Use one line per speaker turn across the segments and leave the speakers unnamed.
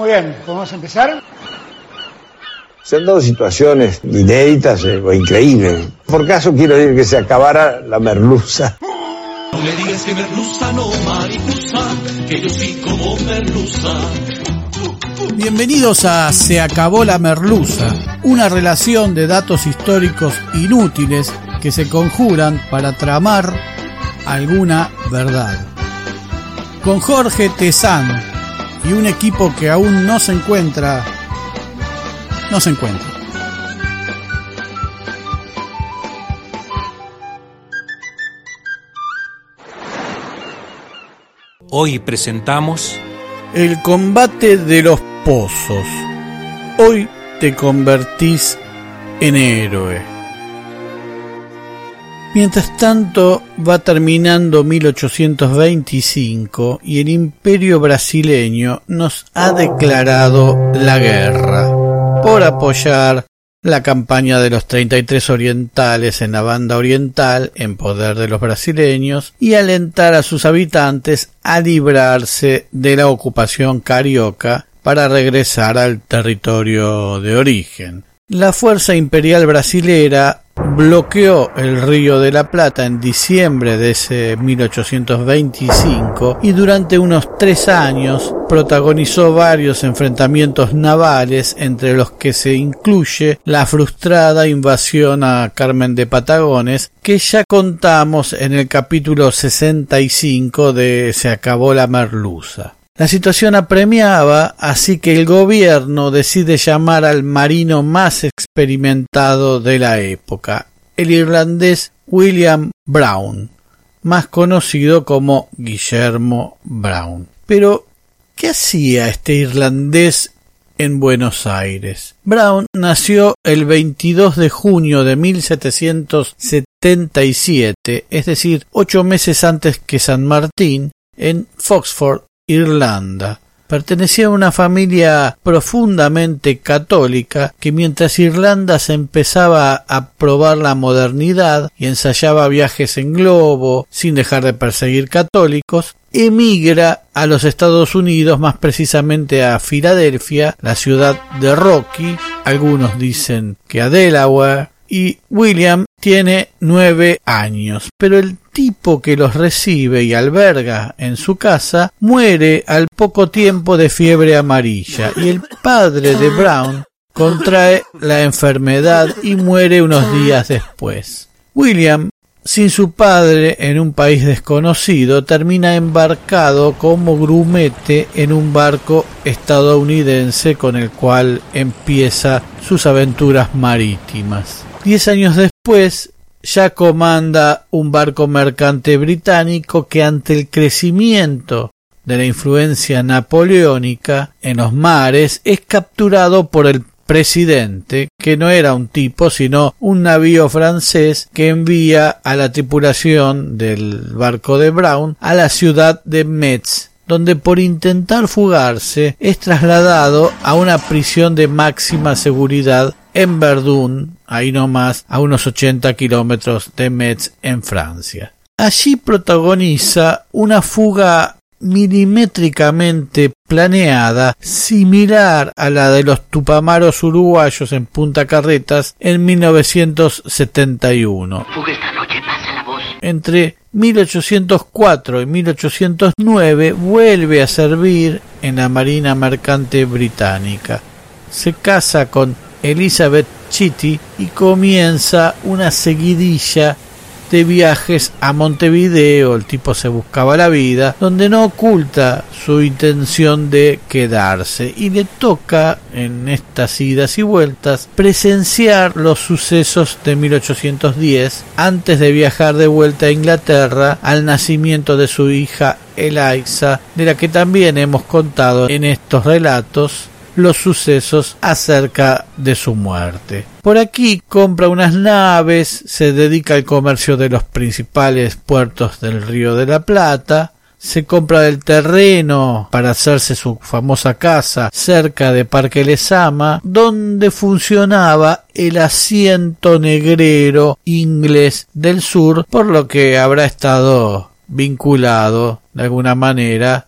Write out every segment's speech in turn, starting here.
Muy bien, ¿podemos empezar?
Se han dado situaciones inéditas eh, o increíbles. Por caso quiero decir que se acabara la merluza.
No me digas que merluza no mariposa, que yo sí como merluza.
Bienvenidos a Se acabó la merluza, una relación de datos históricos inútiles que se conjuran para tramar alguna verdad. Con Jorge Tezán y un equipo que aún no se encuentra, no se encuentra.
Hoy presentamos
El combate de los pozos. Hoy te convertís en héroe. Mientras tanto va terminando 1825 y el imperio brasileño nos ha declarado la guerra por apoyar la campaña de los 33 orientales en la banda oriental en poder de los brasileños y alentar a sus habitantes a librarse de la ocupación carioca para regresar al territorio de origen. La fuerza imperial brasilera bloqueó el río de la Plata en diciembre de ese 1825 y durante unos tres años protagonizó varios enfrentamientos navales entre los que se incluye la frustrada invasión a Carmen de Patagones que ya contamos en el capítulo 65 de Se acabó la merluza. La situación apremiaba, así que el gobierno decide llamar al marino más experimentado de la época, el irlandés William Brown, más conocido como Guillermo Brown. Pero, ¿qué hacía este irlandés en Buenos Aires? Brown nació el 22 de junio de 1777, es decir, ocho meses antes que San Martín, en Foxford, Irlanda. Pertenecía a una familia profundamente católica que mientras Irlanda se empezaba a probar la modernidad y ensayaba viajes en globo sin dejar de perseguir católicos, emigra a los Estados Unidos, más precisamente a Filadelfia, la ciudad de Rocky, algunos dicen que a Delaware, y William tiene nueve años, pero el tipo que los recibe y alberga en su casa muere al poco tiempo de fiebre amarilla y el padre de Brown contrae la enfermedad y muere unos días después. William, sin su padre en un país desconocido, termina embarcado como grumete en un barco estadounidense con el cual empieza sus aventuras marítimas. Diez años después, ya comanda un barco mercante británico que ante el crecimiento de la influencia napoleónica en los mares es capturado por el presidente, que no era un tipo, sino un navío francés que envía a la tripulación del barco de Brown a la ciudad de Metz, donde por intentar fugarse es trasladado a una prisión de máxima seguridad en Verdun, ahí nomás, a unos 80 kilómetros de Metz, en Francia. Allí protagoniza una fuga milimétricamente planeada, similar a la de los tupamaros uruguayos en Punta Carretas en 1971. Entre 1804 y 1809 vuelve a servir en la Marina Mercante Británica. Se casa con Elizabeth Y comienza una seguidilla de viajes a Montevideo, el tipo se buscaba la vida, donde no oculta su intención de quedarse. Y le toca en estas idas y vueltas presenciar los sucesos de 1810 antes de viajar de vuelta a Inglaterra al nacimiento de su hija Eliza, de la que también hemos contado en estos relatos los sucesos acerca de su muerte. Por aquí compra unas naves, se dedica al comercio de los principales puertos del Río de la Plata, se compra el terreno para hacerse su famosa casa cerca de Parque Lesama, donde funcionaba el asiento negrero inglés del sur, por lo que habrá estado vinculado de alguna manera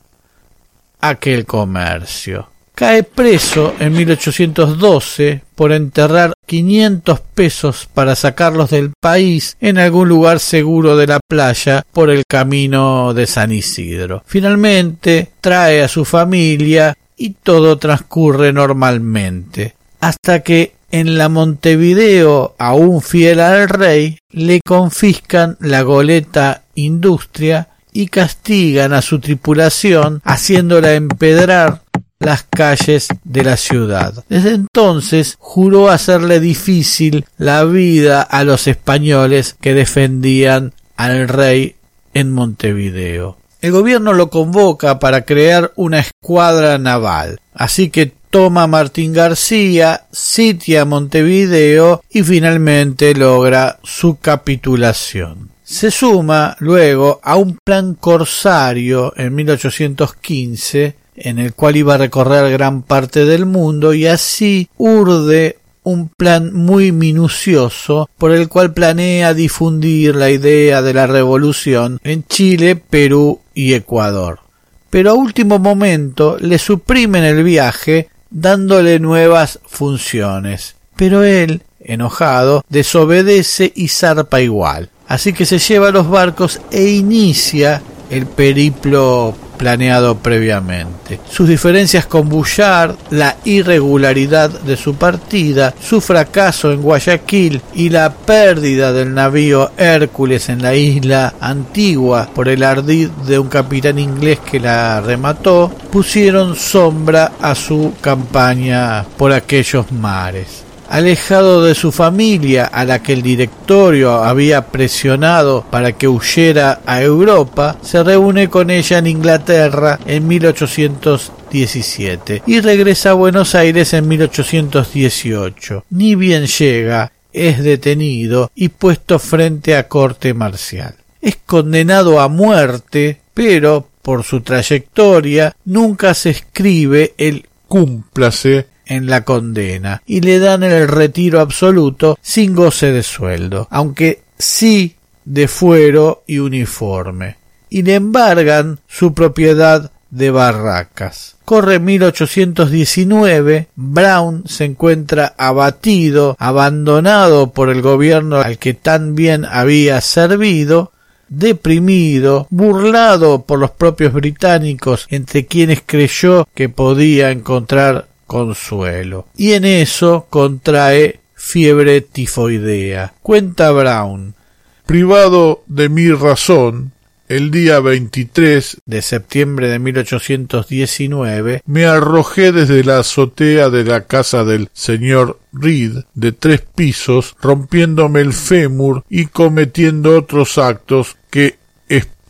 a aquel comercio cae preso en 1812 por enterrar 500 pesos para sacarlos del país en algún lugar seguro de la playa por el camino de San Isidro. Finalmente trae a su familia y todo transcurre normalmente, hasta que en la Montevideo, aún fiel al rey, le confiscan la goleta Industria y castigan a su tripulación haciéndola empedrar las calles de la ciudad. Desde entonces juró hacerle difícil la vida a los españoles que defendían al rey en Montevideo. El gobierno lo convoca para crear una escuadra naval, así que toma Martín García, sitia Montevideo y finalmente logra su capitulación. Se suma luego a un plan corsario en 1815 en el cual iba a recorrer gran parte del mundo y así urde un plan muy minucioso por el cual planea difundir la idea de la revolución en Chile, Perú y Ecuador. Pero a último momento le suprimen el viaje dándole nuevas funciones. Pero él, enojado, desobedece y zarpa igual. Así que se lleva los barcos e inicia el periplo planeado previamente. Sus diferencias con Bouchard, la irregularidad de su partida, su fracaso en Guayaquil y la pérdida del navío Hércules en la isla antigua por el ardid de un capitán inglés que la remató, pusieron sombra a su campaña por aquellos mares alejado de su familia a la que el directorio había presionado para que huyera a Europa, se reúne con ella en Inglaterra en 1817 y regresa a Buenos Aires en 1818. Ni bien llega, es detenido y puesto frente a corte marcial. Es condenado a muerte, pero por su trayectoria nunca se escribe el cúmplase en la condena y le dan el retiro absoluto sin goce de sueldo, aunque sí de fuero y uniforme, y le embargan su propiedad de barracas. Corre 1819, Brown se encuentra abatido, abandonado por el gobierno al que tan bien había servido, deprimido, burlado por los propios británicos entre quienes creyó que podía encontrar consuelo. Y en eso contrae fiebre tifoidea. Cuenta Brown.
Privado de mi razón, el día 23
de septiembre de 1819,
me arrojé desde la azotea de la casa del señor Reed de tres pisos, rompiéndome el fémur y cometiendo otros actos que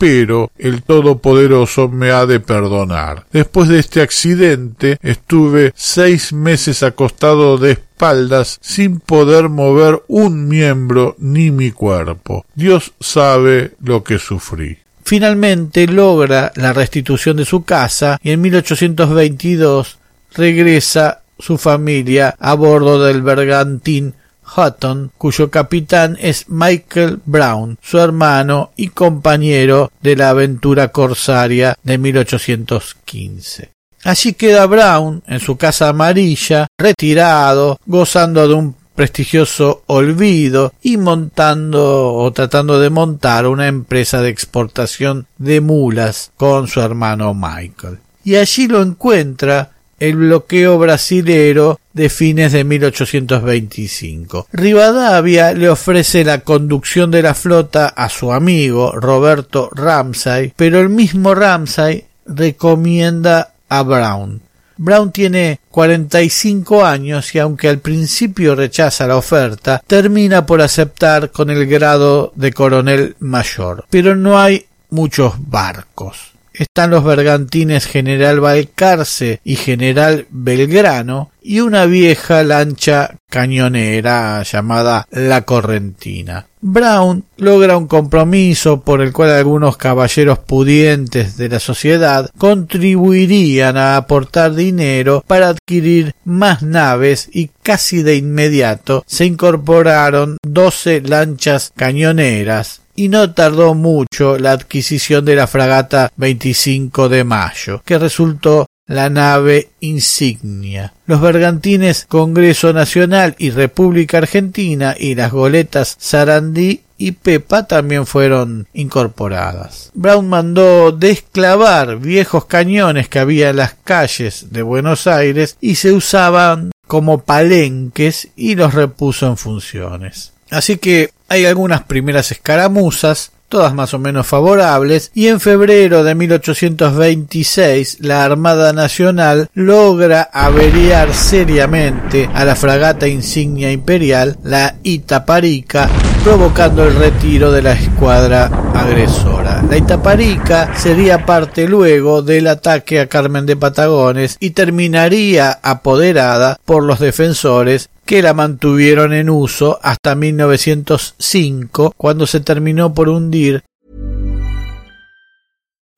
pero el Todopoderoso me ha de perdonar. Después de este accidente estuve seis meses acostado de espaldas sin poder mover un miembro ni mi cuerpo. Dios sabe lo que sufrí.
Finalmente logra la restitución de su casa y en 1822 regresa su familia a bordo del bergantín Hutton, cuyo capitán es Michael Brown, su hermano y compañero de la aventura corsaria de 1815. Allí queda Brown en su casa amarilla, retirado, gozando de un prestigioso olvido y montando o tratando de montar una empresa de exportación de mulas con su hermano Michael. Y allí lo encuentra el bloqueo brasilero de fines de 1825. Rivadavia le ofrece la conducción de la flota a su amigo Roberto Ramsay, pero el mismo Ramsay recomienda a Brown. Brown tiene 45 años y aunque al principio rechaza la oferta, termina por aceptar con el grado de coronel mayor. Pero no hay muchos barcos están los bergantines General Balcarce y General Belgrano y una vieja lancha cañonera llamada La Correntina. Brown logra un compromiso por el cual algunos caballeros pudientes de la sociedad contribuirían a aportar dinero para adquirir más naves y casi de inmediato se incorporaron doce lanchas cañoneras y no tardó mucho la adquisición de la fragata 25 de mayo, que resultó la nave insignia. Los bergantines Congreso Nacional y República Argentina y las goletas Sarandí y Pepa también fueron incorporadas. Brown mandó desclavar viejos cañones que había en las calles de Buenos Aires y se usaban como palenques y los repuso en funciones. Así que hay algunas primeras escaramuzas, todas más o menos favorables, y en febrero de 1826 la Armada Nacional logra averiar seriamente a la fragata insignia imperial, la Itaparica, provocando el retiro de la escuadra agresora. La Itaparica sería parte luego del ataque a Carmen de Patagones y terminaría apoderada por los defensores que la mantuvieron en uso hasta 1905, cuando se terminó por hundir.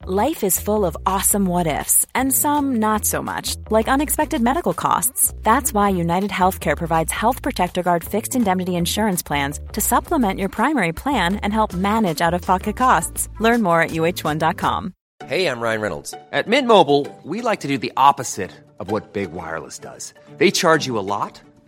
Life is full of awesome what ifs, and some not so much, like unexpected medical costs. That's why United Healthcare provides Health Protector Guard fixed indemnity insurance plans to supplement your primary plan and help manage out of pocket costs. Learn more at uh1.com.
Hey, I'm Ryan Reynolds. At Mint Mobile, we like to do the opposite of what Big Wireless does. They charge you a lot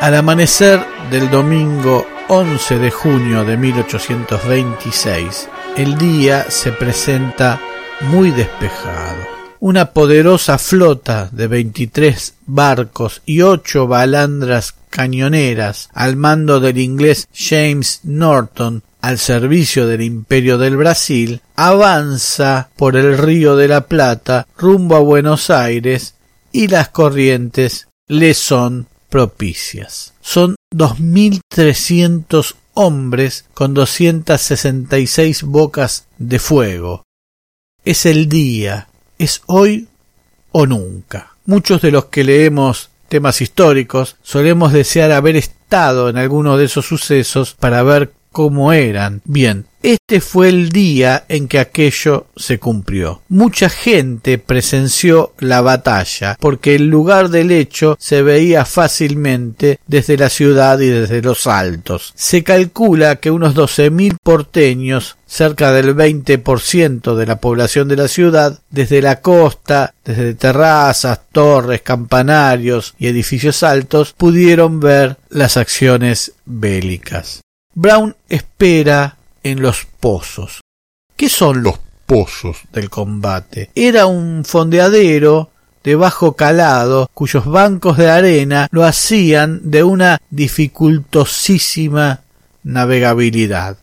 Al amanecer del domingo 11 de junio de 1826, el día se presenta muy despejado. Una poderosa flota de 23 barcos y ocho balandras cañoneras al mando del inglés James Norton al servicio del Imperio del Brasil avanza por el río de la Plata rumbo a Buenos Aires y las corrientes le son propicias. Son 2.300 hombres con 266 bocas de fuego. Es el día, es hoy o nunca. Muchos de los que leemos temas históricos solemos desear haber estado en alguno de esos sucesos para ver cómo eran. Bien, este fue el día en que aquello se cumplió. Mucha gente presenció la batalla porque el lugar del hecho se veía fácilmente desde la ciudad y desde los altos. Se calcula que unos doce mil porteños cerca del veinte por ciento de la población de la ciudad, desde la costa, desde terrazas, torres, campanarios y edificios altos, pudieron ver las acciones bélicas. Brown espera en los pozos. ¿Qué son los pozos del combate? Era un fondeadero de bajo calado cuyos bancos de arena lo hacían de una dificultosísima navegabilidad.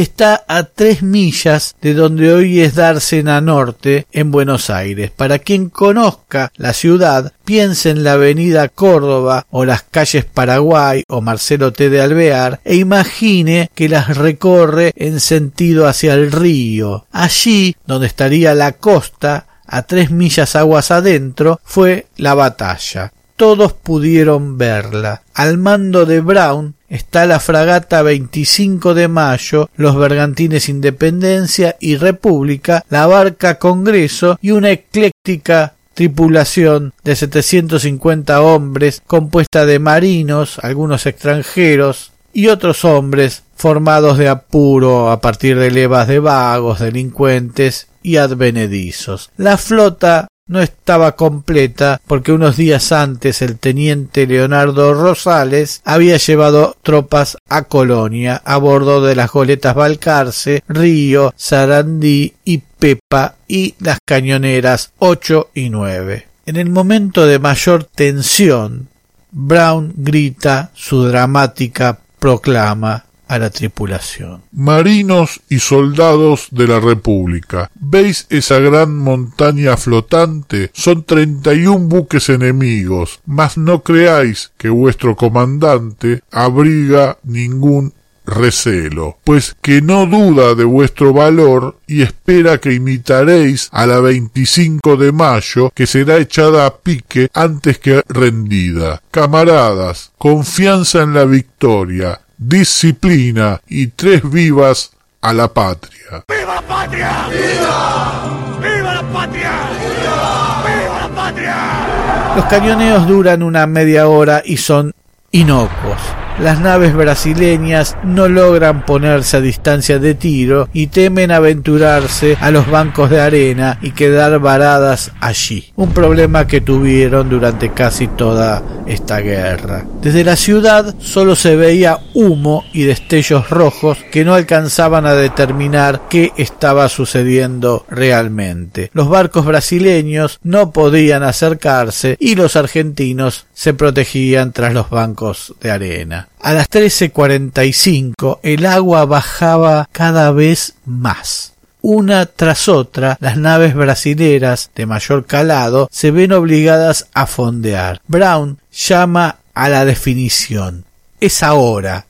Está a tres millas de donde hoy es Dársena Norte, en Buenos Aires. Para quien conozca la ciudad, piense en la avenida Córdoba o las calles Paraguay o Marcelo T. de Alvear e imagine que las recorre en sentido hacia el río. Allí, donde estaría la costa, a tres millas aguas adentro, fue la batalla. Todos pudieron verla. Al mando de Brown está la fragata 25 de mayo, los bergantines Independencia y República, la barca Congreso y una ecléctica tripulación de 750 hombres compuesta de marinos, algunos extranjeros y otros hombres formados de apuro a partir de levas de vagos, delincuentes y advenedizos. La flota no estaba completa porque unos días antes el teniente Leonardo Rosales había llevado tropas a Colonia a bordo de las goletas Balcarce, Río, Sarandí y Pepa y las cañoneras 8 y 9. En el momento de mayor tensión, Brown grita su dramática proclama a la tripulación.
Marinos y soldados de la República, ¿veis esa gran montaña flotante? Son treinta y un buques enemigos, mas no creáis que vuestro comandante abriga ningún recelo, pues que no duda de vuestro valor y espera que imitaréis a la 25 de mayo que será echada a pique antes que rendida. Camaradas, confianza en la victoria, disciplina y tres vivas a la patria.
¡Viva la patria! ¡Viva! ¡Viva la patria! ¡Viva! ¡Viva la patria!
Los cañoneos duran una media hora y son inocuos las naves brasileñas no logran ponerse a distancia de tiro y temen aventurarse a los bancos de arena y quedar varadas allí, un problema que tuvieron durante casi toda esta guerra. Desde la ciudad solo se veía humo y destellos rojos que no alcanzaban a determinar qué estaba sucediendo realmente. Los barcos brasileños no podían acercarse y los argentinos se protegían tras los bancos de arena. A las 13.45 el agua bajaba cada vez más. Una tras otra, las naves brasileras de mayor calado se ven obligadas a fondear. Brown llama a la definición. Es ahora.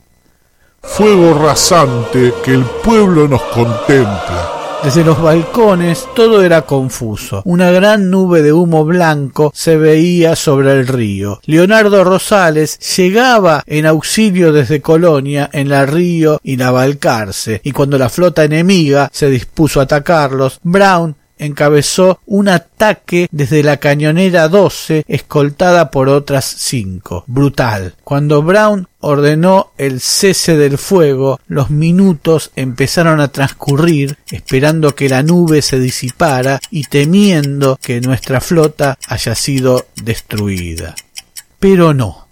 Fuego rasante que el pueblo nos contempla
desde los balcones todo era confuso. Una gran nube de humo blanco se veía sobre el río. Leonardo Rosales llegaba en auxilio desde Colonia en la Río y la Balcarce, y cuando la flota enemiga se dispuso a atacarlos, Brown encabezó un ataque desde la cañonera 12 escoltada por otras cinco. Brutal. Cuando Brown ordenó el cese del fuego, los minutos empezaron a transcurrir esperando que la nube se disipara y temiendo que nuestra flota haya sido destruida. Pero no.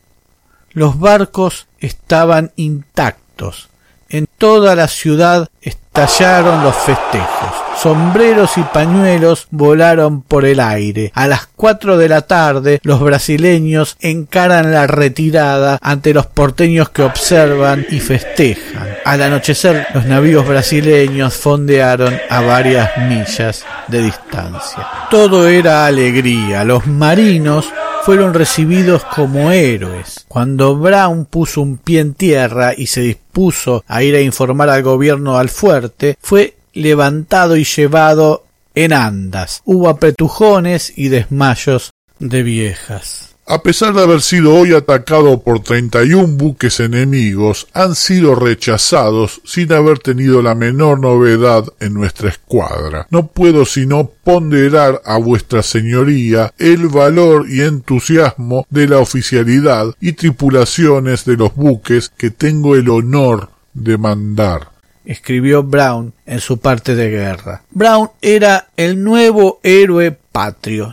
Los barcos estaban intactos. En toda la ciudad estallaron los festejos sombreros y pañuelos volaron por el aire. A las cuatro de la tarde los brasileños encaran la retirada ante los porteños que observan y festejan. Al anochecer los navíos brasileños fondearon a varias millas de distancia. Todo era alegría. Los marinos fueron recibidos como héroes. Cuando Brown puso un pie en tierra y se dispuso a ir a informar al gobierno al fuerte, fue levantado y llevado en andas. Hubo apretujones y desmayos de viejas.
A pesar de haber sido hoy atacado por treinta y un buques enemigos, han sido rechazados sin haber tenido la menor novedad en nuestra escuadra. No puedo sino ponderar a vuestra señoría el valor y entusiasmo de la oficialidad y tripulaciones de los buques que tengo el honor de mandar
escribió Brown en su parte de guerra. Brown era el nuevo héroe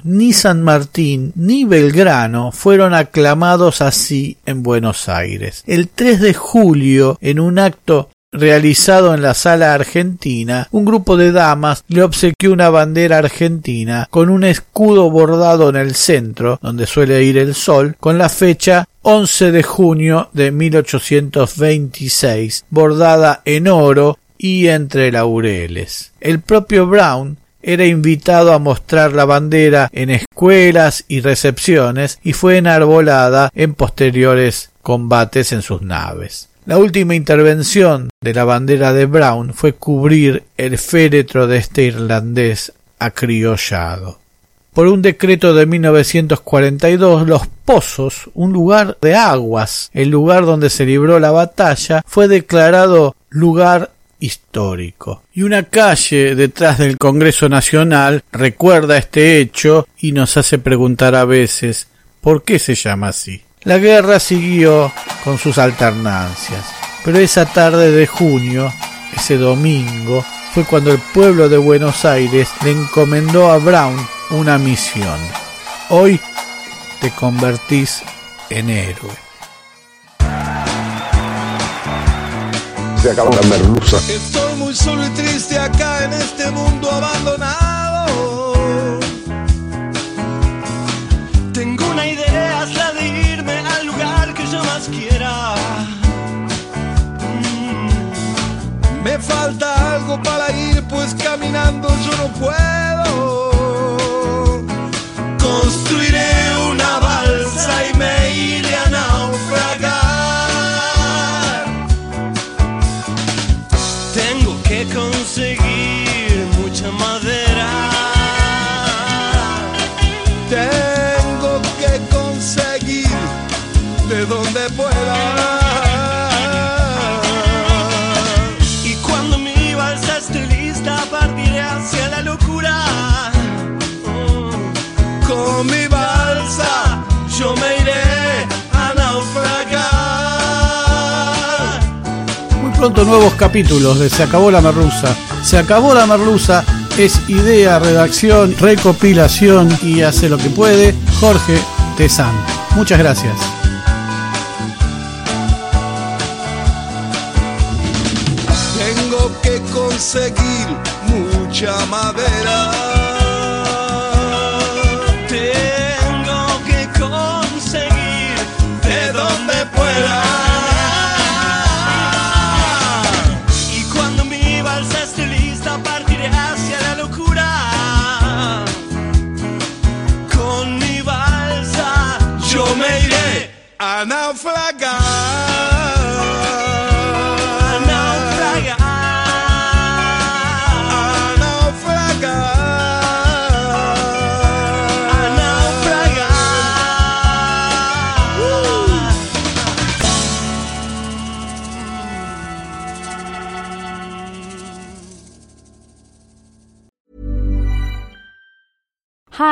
Ni San Martín ni Belgrano fueron aclamados así en Buenos Aires. El 3 de julio, en un acto realizado en la sala argentina, un grupo de damas le obsequió una bandera argentina con un escudo bordado en el centro, donde suele ir el sol, con la fecha 11 de junio de 1826, bordada en oro y entre laureles. El propio Brown era invitado a mostrar la bandera en escuelas y recepciones y fue enarbolada en posteriores combates en sus naves. La última intervención de la bandera de Brown fue cubrir el féretro de este irlandés acriollado. Por un decreto de 1942, los pozos, un lugar de aguas, el lugar donde se libró la batalla, fue declarado lugar histórico. Y una calle detrás del Congreso Nacional recuerda este hecho y nos hace preguntar a veces por qué se llama así. La guerra siguió con sus alternancias, pero esa tarde de junio, ese domingo, fue cuando el pueblo de Buenos Aires le encomendó a Brown una misión. Hoy te convertís en héroe.
Estoy muy solo y triste acá en este mundo abandonado. Tengo una idea, es de irme al lugar que yo más quiera. Mm. Me falta algo para ir, pues caminando yo no puedo. Construiré una balsa y me iré a donde pueda. Y cuando mi balsa esté lista, partiré hacia la locura. Mm. Con mi balsa yo me iré a naufragar.
Muy pronto nuevos capítulos de Se acabó la merluza. Se acabó la merluza es idea, redacción, recopilación y hace lo que puede Jorge Tezán. Muchas gracias.
Conseguir mucha madera.